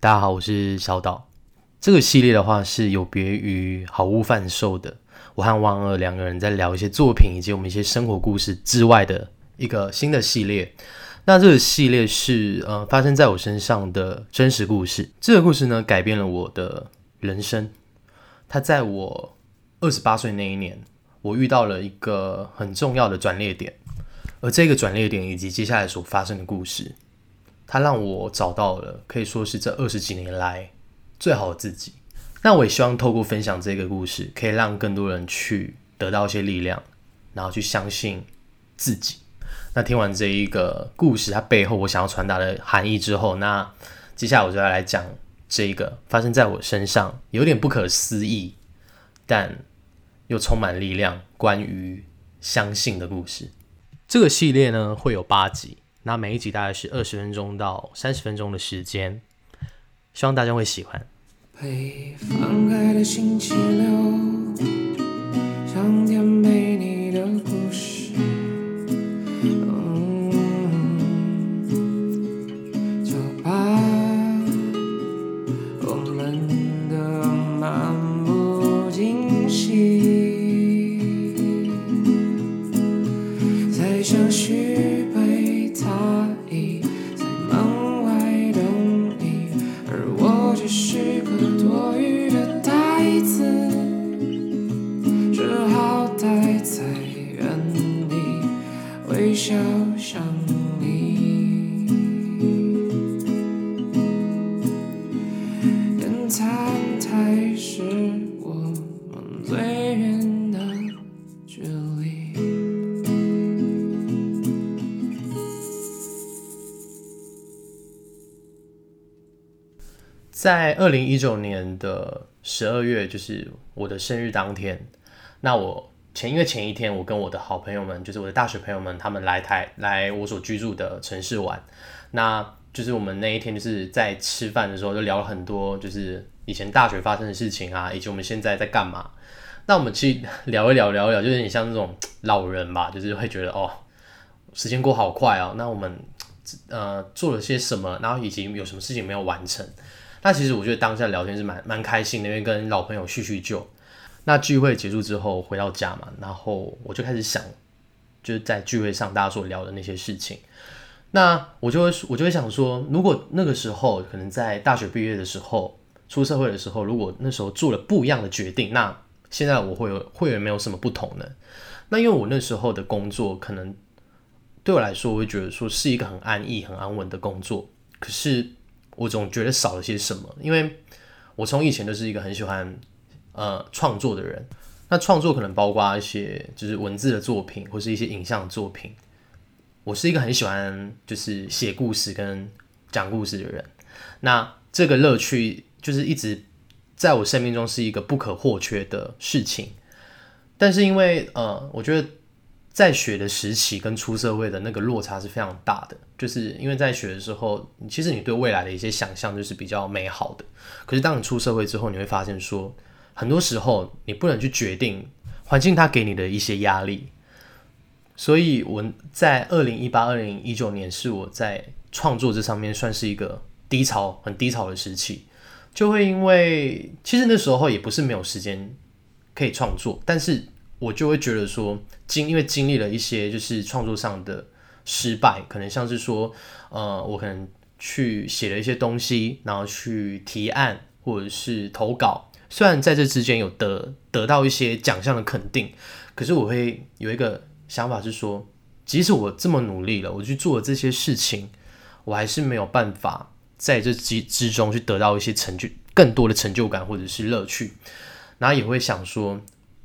大家好，我是小岛。这个系列的话是有别于好物贩售的，我和王二两个人在聊一些作品以及我们一些生活故事之外的一个新的系列。那这个系列是呃发生在我身上的真实故事。这个故事呢改变了我的人生。它在我二十八岁那一年，我遇到了一个很重要的转捩点，而这个转捩点以及接下来所发生的故事。它让我找到了可以说是这二十几年来最好的自己。那我也希望透过分享这个故事，可以让更多人去得到一些力量，然后去相信自己。那听完这一个故事，它背后我想要传达的含义之后，那接下来我就要来讲这一个发生在我身上有点不可思议，但又充满力量关于相信的故事。这个系列呢会有八集。那每一集大概是二十分钟到三十分钟的时间，希望大家会喜欢。被放开的星期六，笑想你。跟餐台是我们最远的距离。在二零一九年的十二月，就是我的生日当天，那我前因为前一天我跟我的好朋友们，就是我的大学朋友们，他们来台来我所居住的城市玩，那就是我们那一天就是在吃饭的时候就聊了很多，就是以前大学发生的事情啊，以及我们现在在干嘛。那我们去聊一聊，聊一聊，就是你像那种老人吧，就是会觉得哦，时间过好快哦。那我们呃做了些什么，然后以及有什么事情没有完成。那其实我觉得当下聊天是蛮蛮开心的，因为跟老朋友叙叙旧。那聚会结束之后回到家嘛，然后我就开始想，就是在聚会上大家所聊的那些事情。那我就会我就会想说，如果那个时候可能在大学毕业的时候，出社会的时候，如果那时候做了不一样的决定，那现在我会有会有没有什么不同呢？那因为我那时候的工作可能对我来说，我会觉得说是一个很安逸、很安稳的工作，可是。我总觉得少了些什么，因为我从以前都是一个很喜欢呃创作的人。那创作可能包括一些就是文字的作品，或是一些影像作品。我是一个很喜欢就是写故事跟讲故事的人。那这个乐趣就是一直在我生命中是一个不可或缺的事情。但是因为呃，我觉得。在学的时期跟出社会的那个落差是非常大的，就是因为在学的时候，其实你对未来的一些想象就是比较美好的。可是当你出社会之后，你会发现说，很多时候你不能去决定环境它给你的一些压力。所以我在二零一八、二零一九年是我在创作这上面算是一个低潮、很低潮的时期，就会因为其实那时候也不是没有时间可以创作，但是。我就会觉得说，经因为经历了一些就是创作上的失败，可能像是说，呃，我可能去写了一些东西，然后去提案或者是投稿，虽然在这之间有得得到一些奖项的肯定，可是我会有一个想法是说，即使我这么努力了，我去做了这些事情，我还是没有办法在这之之中去得到一些成就，更多的成就感或者是乐趣，然后也会想说。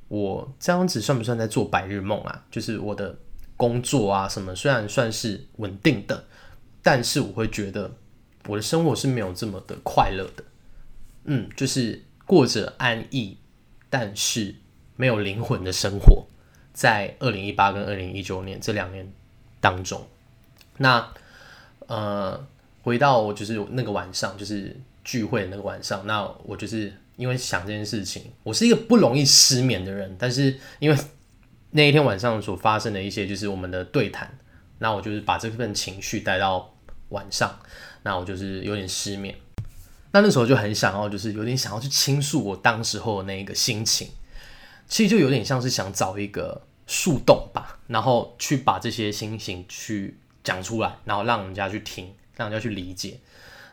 我这样子算不算在做白日梦啊？就是我的工作啊什么，虽然算是稳定的，但是我会觉得我的生活是没有这么的快乐的。嗯，就是过着安逸，但是没有灵魂的生活。在二零一八跟二零一九年这两年当中，那呃，回到就是那个晚上，就是聚会的那个晚上，那我就是。因为想这件事情，我是一个不容易失眠的人，但是因为那一天晚上所发生的一些，就是我们的对谈，那我就是把这份情绪带到晚上，那我就是有点失眠。那那时候就很想要，就是有点想要去倾诉我当时候的那个心情，其实就有点像是想找一个树洞吧，然后去把这些心情去讲出来，然后让人家去听，让人家去理解。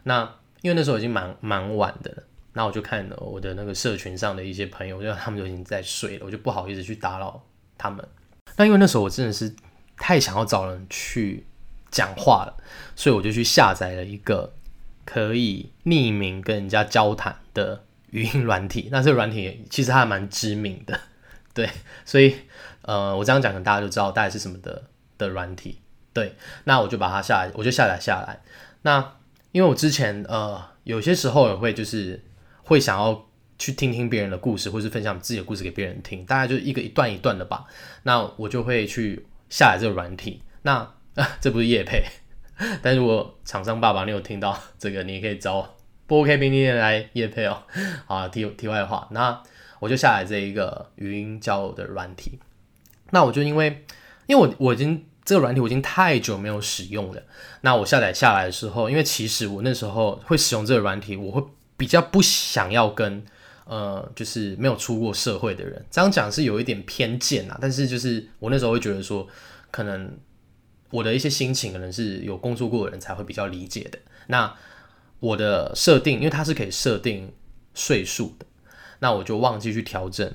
那因为那时候已经蛮蛮晚的了，那我就看了我的那个社群上的一些朋友，就他们就已经在睡了，我就不好意思去打扰他们。那因为那时候我真的是太想要找人去讲话了，所以我就去下载了一个可以匿名跟人家交谈的语音软体。那这个软体其实还蛮知名的，对，所以呃，我这样讲，可能大家就知道大概是什么的的软体。对，那我就把它下来，我就下载下来。那因为我之前呃，有些时候也会就是会想要去听听别人的故事，或是分享自己的故事给别人听，大概就是一个一段一段的吧。那我就会去下载这个软体。那啊 这不是叶配，但如果厂商爸爸你有听到这个，你也可以找不 OK 冰店来叶配哦。啊，题题外话，那我就下载这一个语音交友的软体。那我就因为因为我我已经。这个软体我已经太久没有使用了。那我下载下来的时候，因为其实我那时候会使用这个软体，我会比较不想要跟呃，就是没有出过社会的人这样讲是有一点偏见啊。但是就是我那时候会觉得说，可能我的一些心情可能是有工作过的人才会比较理解的。那我的设定，因为它是可以设定岁数的，那我就忘记去调整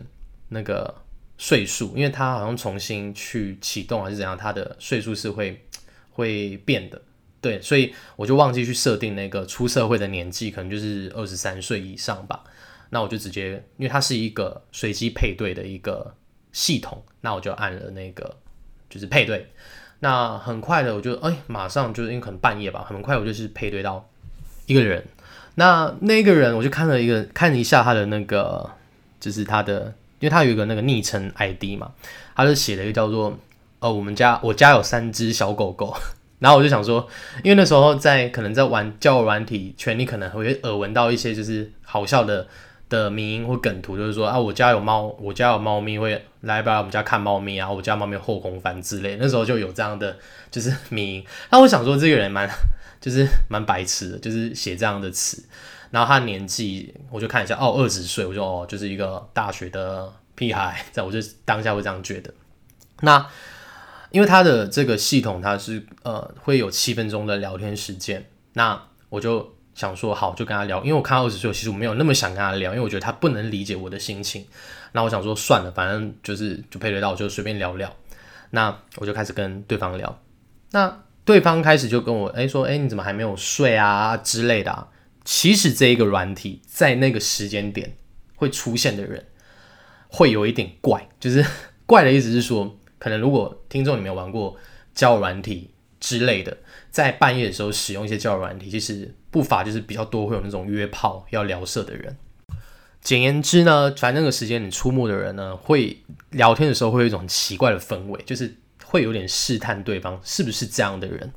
那个。岁数，因为它好像重新去启动还是怎样，它的岁数是会会变的，对，所以我就忘记去设定那个出社会的年纪，可能就是二十三岁以上吧。那我就直接，因为它是一个随机配对的一个系统，那我就按了那个就是配对。那很快的，我就哎，马上就是因为可能半夜吧，很快我就是配对到一个人。那那个人，我就看了一个看一下他的那个，就是他的。因为他有一个那个昵称 ID 嘛，他就写了一个叫做“呃，我们家我家有三只小狗狗”，然后我就想说，因为那时候在可能在玩交友软体圈，你可能会耳闻到一些就是好笑的的名或梗图，就是说啊，我家有猫，我家有猫咪会来不来我们家看猫咪啊，我家猫咪后空翻之类，那时候就有这样的就是名。那我想说，这个人蛮 就是蛮白痴的，就是写这样的词。然后他年纪，我就看一下，哦，二十岁，我就哦，就是一个大学的屁孩，在我就当下会这样觉得。那因为他的这个系统，它是呃会有七分钟的聊天时间，那我就想说好，就跟他聊。因为我看到二十岁，其实我没有那么想跟他聊，因为我觉得他不能理解我的心情。那我想说算了，反正就是就配对到，我就随便聊聊。那我就开始跟对方聊，那对方开始就跟我哎说，哎你怎么还没有睡啊之类的。其实这一个软体在那个时间点会出现的人，会有一点怪，就是 怪的意思是说，可能如果听众你没有玩过交友软体之类的，在半夜的时候使用一些交友软体，其实不乏就是比较多会有那种约炮要聊色的人。简言之呢，反正那个时间你出没的人呢，会聊天的时候会有一种奇怪的氛围，就是会有点试探对方是不是这样的人。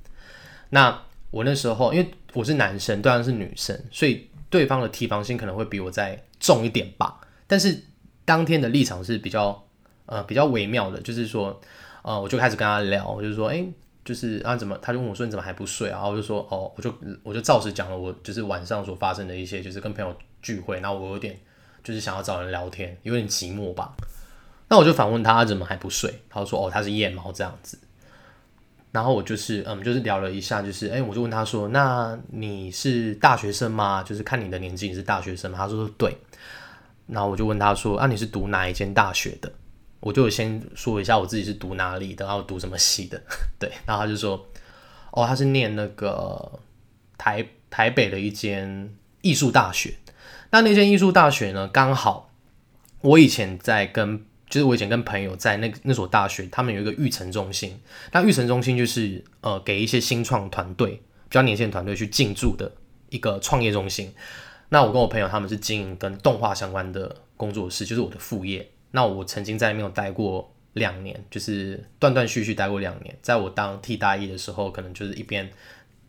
那我那时候因为我是男生，对方是女生，所以对方的提防心可能会比我再重一点吧。但是当天的立场是比较呃比较微妙的，就是说呃我就开始跟他聊，我就说哎就是啊怎么他就问我说你怎么还不睡啊？我就说哦我就我就照实讲了我就是晚上所发生的一些就是跟朋友聚会，然后我有点就是想要找人聊天，有点寂寞吧。那我就反问他怎么还不睡？他说哦他是夜猫这样子。然后我就是嗯，就是聊了一下，就是哎，我就问他说：“那你是大学生吗？就是看你的年纪，你是大学生吗？”他说：“对。”然后我就问他说：“啊，你是读哪一间大学的？”我就先说一下我自己是读哪里的，然后读什么系的。对，然后他就说：“哦，他是念那个台台北的一间艺术大学。那那间艺术大学呢，刚好我以前在跟。”就是我以前跟朋友在那那所大学，他们有一个育成中心。那育成中心就是呃给一些新创团队、比较年轻的团队去进驻的一个创业中心。那我跟我朋友他们是经营跟动画相关的工作室，就是我的副业。那我曾经在那边有待过两年，就是断断续续待过两年。在我当替大一的时候，可能就是一边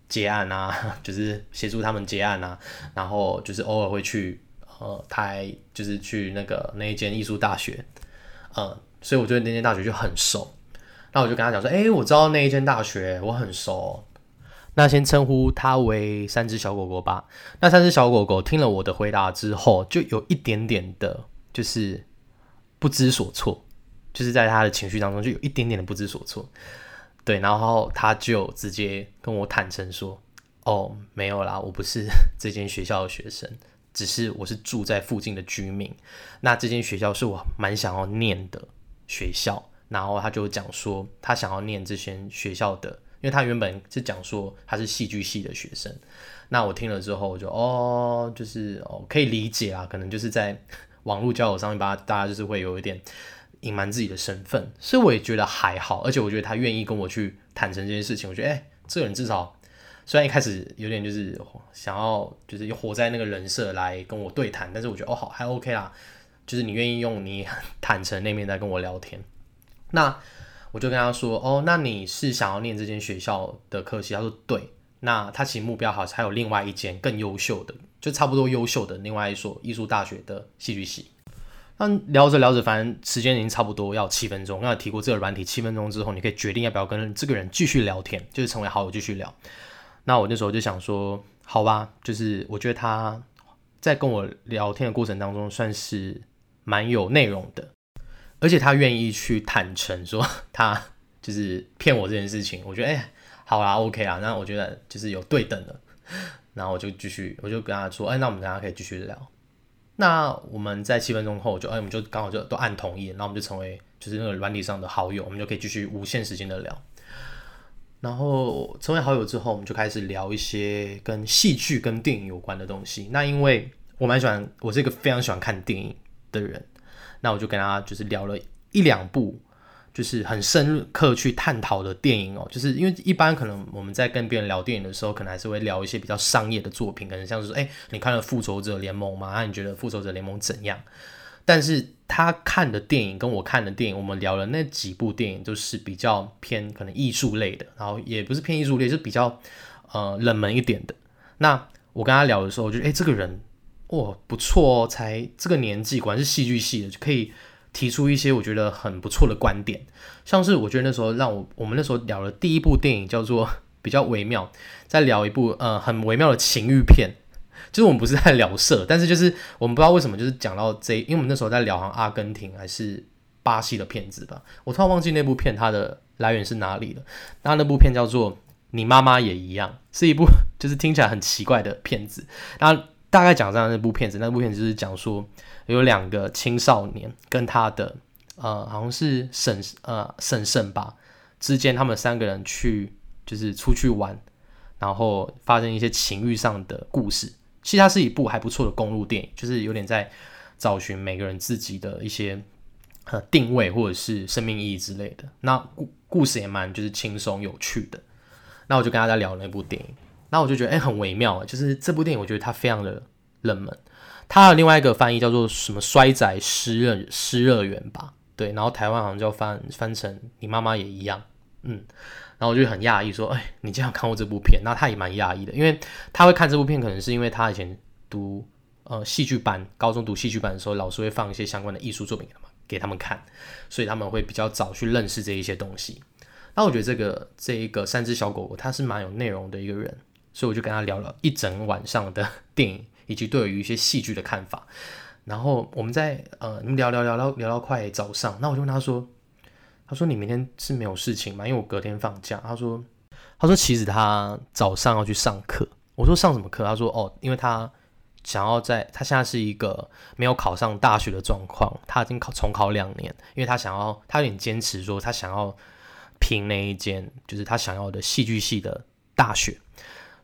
结案啊，就是协助他们结案啊，然后就是偶尔会去呃台，就是去那个那一间艺术大学。嗯，所以我对那间大学就很熟，那我就跟他讲说，哎，我知道那一间大学，我很熟。那先称呼他为三只小狗狗吧。那三只小狗狗听了我的回答之后，就有一点点的，就是不知所措，就是在他的情绪当中就有一点点的不知所措。对，然后他就直接跟我坦诚说：“哦，没有啦，我不是 这间学校的学生，只是我是住在附近的居民。那这间学校是我蛮想要念的学校。”然后他就讲说，他想要念这些学校的，因为他原本是讲说他是戏剧系的学生。那我听了之后，我就哦，就是哦，可以理解啊，可能就是在网络交友上面吧，大家就是会有一点隐瞒自己的身份，所以我也觉得还好。而且我觉得他愿意跟我去坦诚这件事情，我觉得哎，这个人至少虽然一开始有点就是想要就是活在那个人设来跟我对谈，但是我觉得哦好还 OK 啦，就是你愿意用你坦诚那面在跟我聊天。那我就跟他说，哦，那你是想要念这间学校的科系？他说对。那他其实目标好像，还有另外一间更优秀的，就差不多优秀的另外一所艺术大学的戏剧系。那聊着聊着，反正时间已经差不多要七分钟。刚才提过这个软体，七分钟之后你可以决定要不要跟这个人继续聊天，就是成为好友继续聊。那我那时候就想说，好吧，就是我觉得他在跟我聊天的过程当中，算是蛮有内容的。而且他愿意去坦诚说 他就是骗我这件事情，我觉得哎，好啦，OK 啦，那我觉得就是有对等的，然后我就继续，我就跟他说，哎，那我们大家可以继续聊。那我们在七分钟后就，哎，我们就刚好就都按同意，然后我们就成为就是那个软体上的好友，我们就可以继续无限时间的聊。然后成为好友之后，我们就开始聊一些跟戏剧跟电影有关的东西。那因为我蛮喜欢，我是一个非常喜欢看电影的人。那我就跟他就是聊了一两部，就是很深刻去探讨的电影哦。就是因为一般可能我们在跟别人聊电影的时候，可能还是会聊一些比较商业的作品，可能像是说，哎，你看了《复仇者联盟》吗？那你觉得《复仇者联盟》怎样？但是他看的电影跟我看的电影，我们聊了那几部电影，都是比较偏可能艺术类的，然后也不是偏艺术类，是比较呃冷门一点的。那我跟他聊的时候，我觉得，哎，这个人。哇，不错哦，才这个年纪，果然是戏剧系的，就可以提出一些我觉得很不错的观点。像是我觉得那时候让我我们那时候聊的第一部电影叫做 比较微妙，在聊一部呃很微妙的情欲片，就是我们不是在聊色，但是就是我们不知道为什么就是讲到这，因为我们那时候在聊阿根廷还是巴西的片子吧，我突然忘记那部片它的来源是哪里了。那那部片叫做《你妈妈也一样》，是一部 就是听起来很奇怪的片子，那。大概讲这样那部片子，那部片子就是讲说有两个青少年跟他的呃好像是婶呃婶婶吧之间，他们三个人去就是出去玩，然后发生一些情欲上的故事。其实它是一部还不错的公路电影，就是有点在找寻每个人自己的一些呃定位或者是生命意义之类的。那故故事也蛮就是轻松有趣的。那我就跟大家聊那部电影。那我就觉得哎，很微妙，就是这部电影，我觉得它非常的冷门。它有另外一个翻译叫做什么“衰仔失乐失乐园”吧？对，然后台湾好像叫翻翻成“你妈妈也一样”。嗯，然后我就很讶异，说：“哎，你竟然看过这部片？”那他也蛮讶异的，因为他会看这部片，可能是因为他以前读呃戏剧班，高中读戏剧班的时候，老师会放一些相关的艺术作品给他们给他们看，所以他们会比较早去认识这一些东西。那我觉得这个这一个三只小狗狗，它是蛮有内容的一个人。所以我就跟他聊了一整晚上的 电影，以及对于一些戏剧的看法。然后我们在呃，聊聊聊到聊到快早上，那我就问他说：“他说你明天是没有事情吗？因为我隔天放假。”他说：“他说其实他早上要去上课。”我说：“上什么课？”他说：“哦，因为他想要在他现在是一个没有考上大学的状况，他已经考重考两年，因为他想要他有点坚持说他想要拼那一间就是他想要的戏剧系的大学。”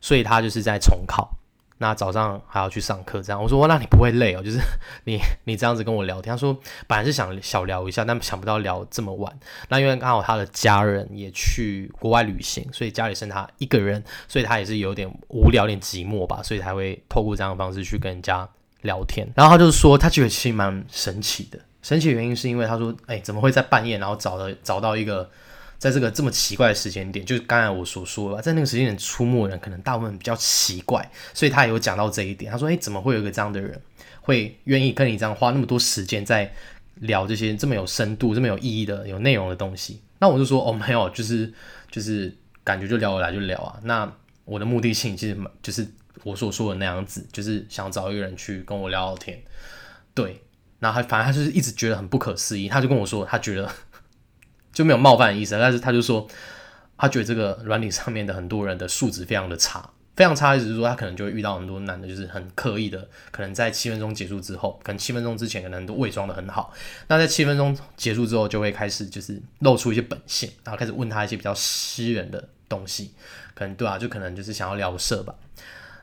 所以他就是在重考，那早上还要去上课，这样我说哇，那你不会累哦？就是 你你这样子跟我聊天，他说本来是想小聊一下，但想不到聊这么晚。那因为刚好他的家人也去国外旅行，所以家里剩他一个人，所以他也是有点无聊、点寂寞吧，所以才会透过这样的方式去跟人家聊天。然后他就说，他觉得其实蛮神奇的，神奇的原因是因为他说，哎，怎么会在半夜然后找了找到一个。在这个这么奇怪的时间点，就是刚才我所说的，在那个时间点出没的人，可能大部分比较奇怪，所以他也有讲到这一点。他说：“诶，怎么会有一个这样的人，会愿意跟你这样花那么多时间在聊这些这么有深度、这么有意义的、有内容的东西？”那我就说：“哦，没有，就是就是感觉就聊得来就聊啊。”那我的目的性其实就是我所说的那样子，就是想找一个人去跟我聊聊天。对，然后他反正他就是一直觉得很不可思议，他就跟我说，他觉得就没有冒犯的意思，但是他就说他觉得这个软体上面的很多人的素质非常的差。非常差，意思是说他可能就会遇到很多男的，就是很刻意的，可能在七分钟结束之后，可能七分钟之前可能都伪装的很好，那在七分钟结束之后就会开始就是露出一些本性，然后开始问他一些比较私人的东西，可能对啊，就可能就是想要聊色吧。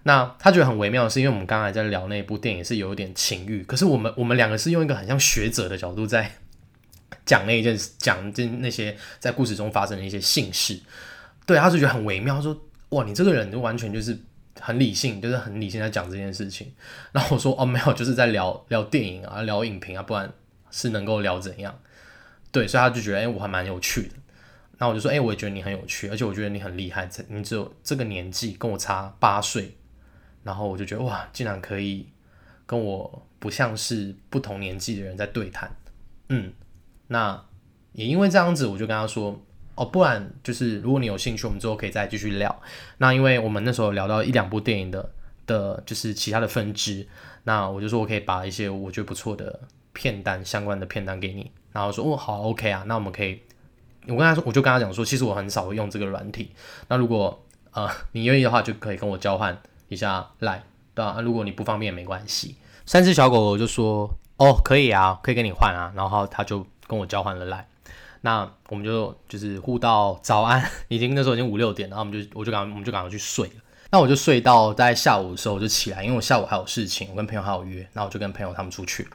那他觉得很微妙的是，因为我们刚才在聊那部电影是有点情欲，可是我们我们两个是用一个很像学者的角度在讲那一件讲这那些在故事中发生的一些性事，对，他是觉得很微妙，说。哇，你这个人就完全就是很理性，就是很理性在讲这件事情。然后我说哦，没有，就是在聊聊电影啊，聊影评啊，不然是能够聊怎样？对，所以他就觉得哎，我还蛮有趣的。那我就说哎，我也觉得你很有趣，而且我觉得你很厉害，你只有这个年纪，跟我差八岁。然后我就觉得哇，竟然可以跟我不像是不同年纪的人在对谈。嗯，那也因为这样子，我就跟他说。哦，不然就是如果你有兴趣，我们之后可以再继续聊。那因为我们那时候聊到一两部电影的的，就是其他的分支，那我就说我可以把一些我觉得不错的片单相关的片单给你。然后说哦好，OK 啊，那我们可以，我跟他说，我就跟他讲说，其实我很少会用这个软体。那如果呃你愿意的话，就可以跟我交换一下来，对吧？如果你不方便也没关系。三只小狗狗就说哦可以啊，可以跟你换啊。然后他就跟我交换了来。那我们就就是互道早安，已经那时候已经五六点，然后我们就我就赶我们就赶快去睡了。那我就睡到在下午的时候我就起来，因为我下午还有事情，我跟朋友还有约，那我就跟朋友他们出去。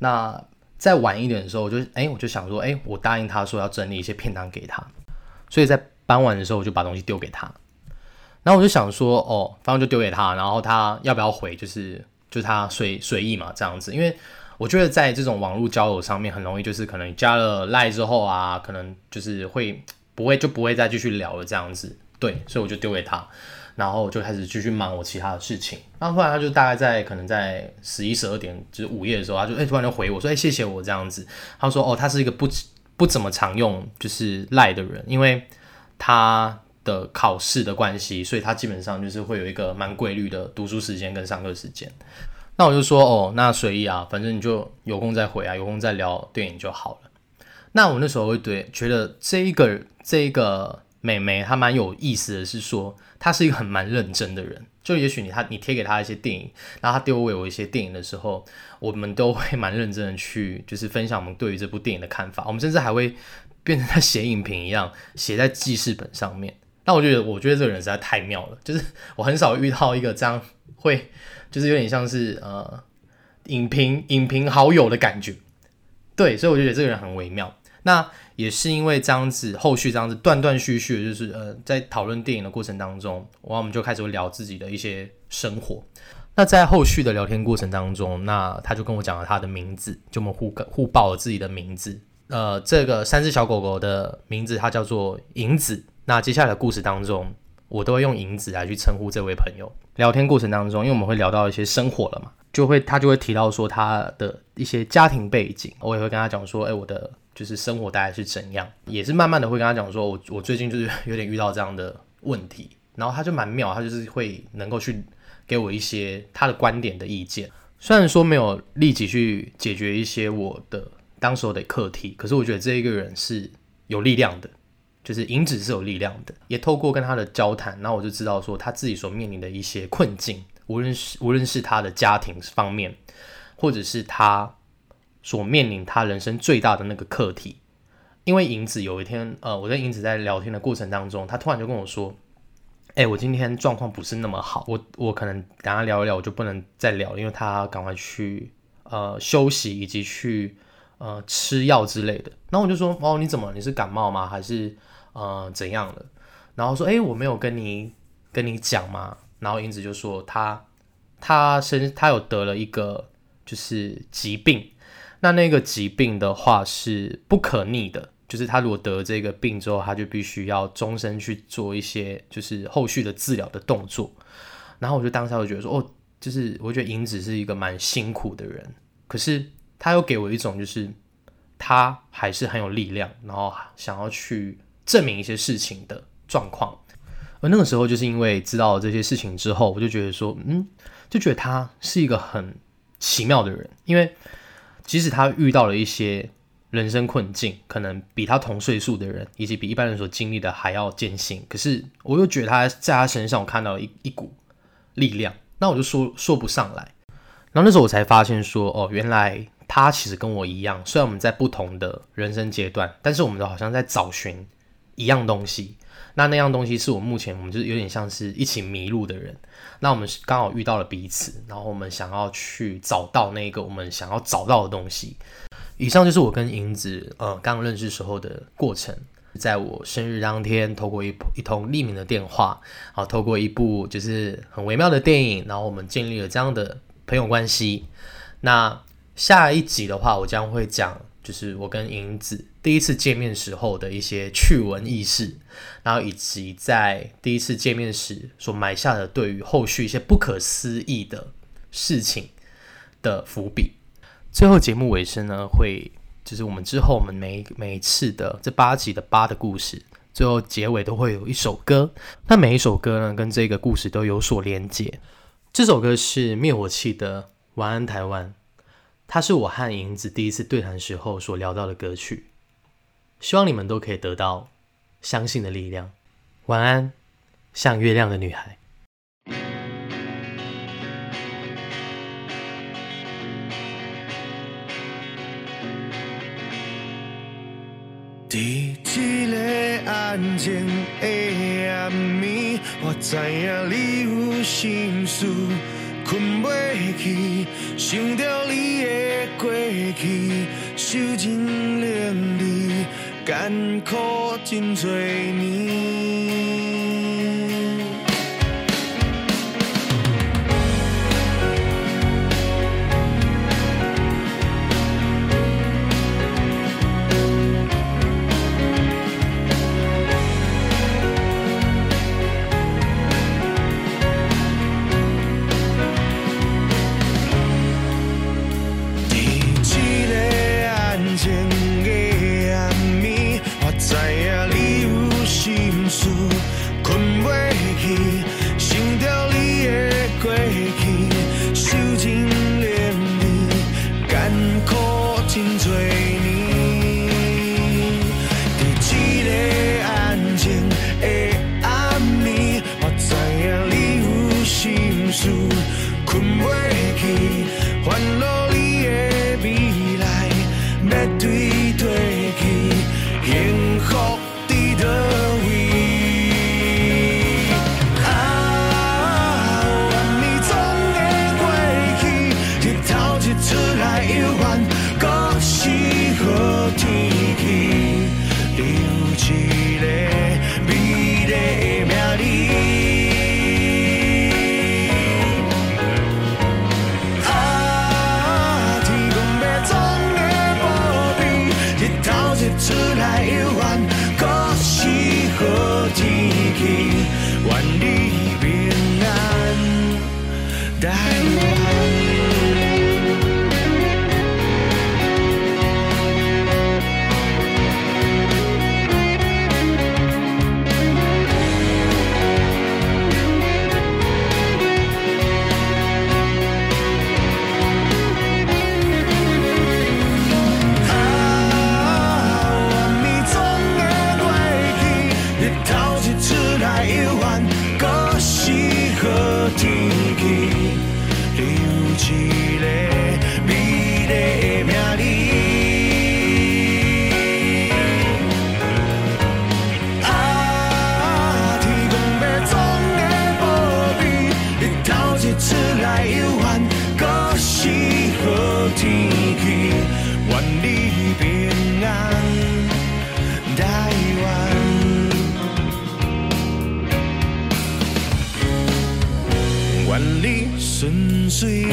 那再晚一点的时候，我就哎我就想说，哎我答应他说要整理一些片单给他，所以在傍晚的时候我就把东西丢给他。然后我就想说，哦，反正就丢给他，然后他要不要回，就是就是他随随意嘛这样子，因为。我觉得在这种网络交友上面，很容易就是可能加了赖之后啊，可能就是会不会就不会再继续聊了这样子。对，所以我就丢给他，然后就开始继续忙我其他的事情。然后后来他就大概在可能在十一十二点，就是午夜的时候，他就哎突然就回我说哎谢谢我这样子。他说哦他是一个不不怎么常用就是赖的人，因为他的考试的关系，所以他基本上就是会有一个蛮规律的读书时间跟上课时间。那我就说哦，那随意啊，反正你就有空再回啊，有空再聊电影就好了。那我那时候会对觉得这一个这一个美眉她蛮有意思的是说，她是一个很蛮认真的人。就也许你她你贴给她一些电影，然后她丢给我一些电影的时候，我们都会蛮认真的去就是分享我们对于这部电影的看法。我们甚至还会变成在写影评一样，写在记事本上面。那我觉得我觉得这个人实在太妙了，就是我很少遇到一个这样会。就是有点像是呃影评影评好友的感觉，对，所以我就觉得这个人很微妙。那也是因为这样子，后续这样子断断续续，就是呃在讨论电影的过程当中，然后我们就开始会聊自己的一些生活。那在后续的聊天过程当中，那他就跟我讲了他的名字，就我们互互报了自己的名字。呃，这个三只小狗狗的名字，它叫做银子。那接下来的故事当中。我都会用银子来去称呼这位朋友。聊天过程当中，因为我们会聊到一些生活了嘛，就会他就会提到说他的一些家庭背景，我也会跟他讲说，哎，我的就是生活大概是怎样，也是慢慢的会跟他讲说，我我最近就是 有点遇到这样的问题，然后他就蛮妙，他就是会能够去给我一些他的观点的意见，虽然说没有立即去解决一些我的当时候的课题，可是我觉得这一个人是有力量的。就是银子是有力量的，也透过跟他的交谈，然后我就知道说他自己所面临的一些困境，无论是无论是他的家庭方面，或者是他所面临他人生最大的那个课题。因为银子有一天，呃，我跟银子在聊天的过程当中，他突然就跟我说：“哎，我今天状况不是那么好，我我可能跟他聊一聊，我就不能再聊，因为他赶快去呃休息以及去呃吃药之类的。”然后我就说：“哦，你怎么？你是感冒吗？还是？”呃，怎样了？然后说，哎，我没有跟你跟你讲吗？然后英子就说，他他身他有得了一个就是疾病，那那个疾病的话是不可逆的，就是他如果得这个病之后，他就必须要终身去做一些就是后续的治疗的动作。然后我就当下就觉得说，哦，就是我觉得英子是一个蛮辛苦的人，可是他又给我一种就是他还是很有力量，然后想要去。证明一些事情的状况，而那个时候就是因为知道了这些事情之后，我就觉得说，嗯，就觉得他是一个很奇妙的人，因为即使他遇到了一些人生困境，可能比他同岁数的人，以及比一般人所经历的还要艰辛，可是我又觉得他在他身上我看到一一股力量，那我就说说不上来。然后那时候我才发现说，哦，原来他其实跟我一样，虽然我们在不同的人生阶段，但是我们都好像在找寻一样东西。那那样东西是我目前我们就是有点像是一起迷路的人。那我们刚好遇到了彼此，然后我们想要去找到那个我们想要找到的东西。以上就是我跟银子呃刚认识时候的过程。在我生日当天，透过一一通匿名的电话，啊，透过一部就是很微妙的电影，然后我们建立了这样的朋友关系。那下一集的话，我将会讲就是我跟银子第一次见面时候的一些趣闻轶事，然后以及在第一次见面时所埋下的对于后续一些不可思议的事情的伏笔。最后节目尾声呢，会就是我们之后我们每每一次的这八集的八的故事，最后结尾都会有一首歌。那每一首歌呢，跟这个故事都有所连接。这首歌是灭火器的《晚安台湾》，它是我和银子第一次对谈时候所聊到的歌曲。希望你们都可以得到相信的力量。晚安，像月亮的女孩。伫一个安静的暗暝，我知影你有心事，困袂去，想着你的过去，受尽冷离，艰苦真多年。sweet.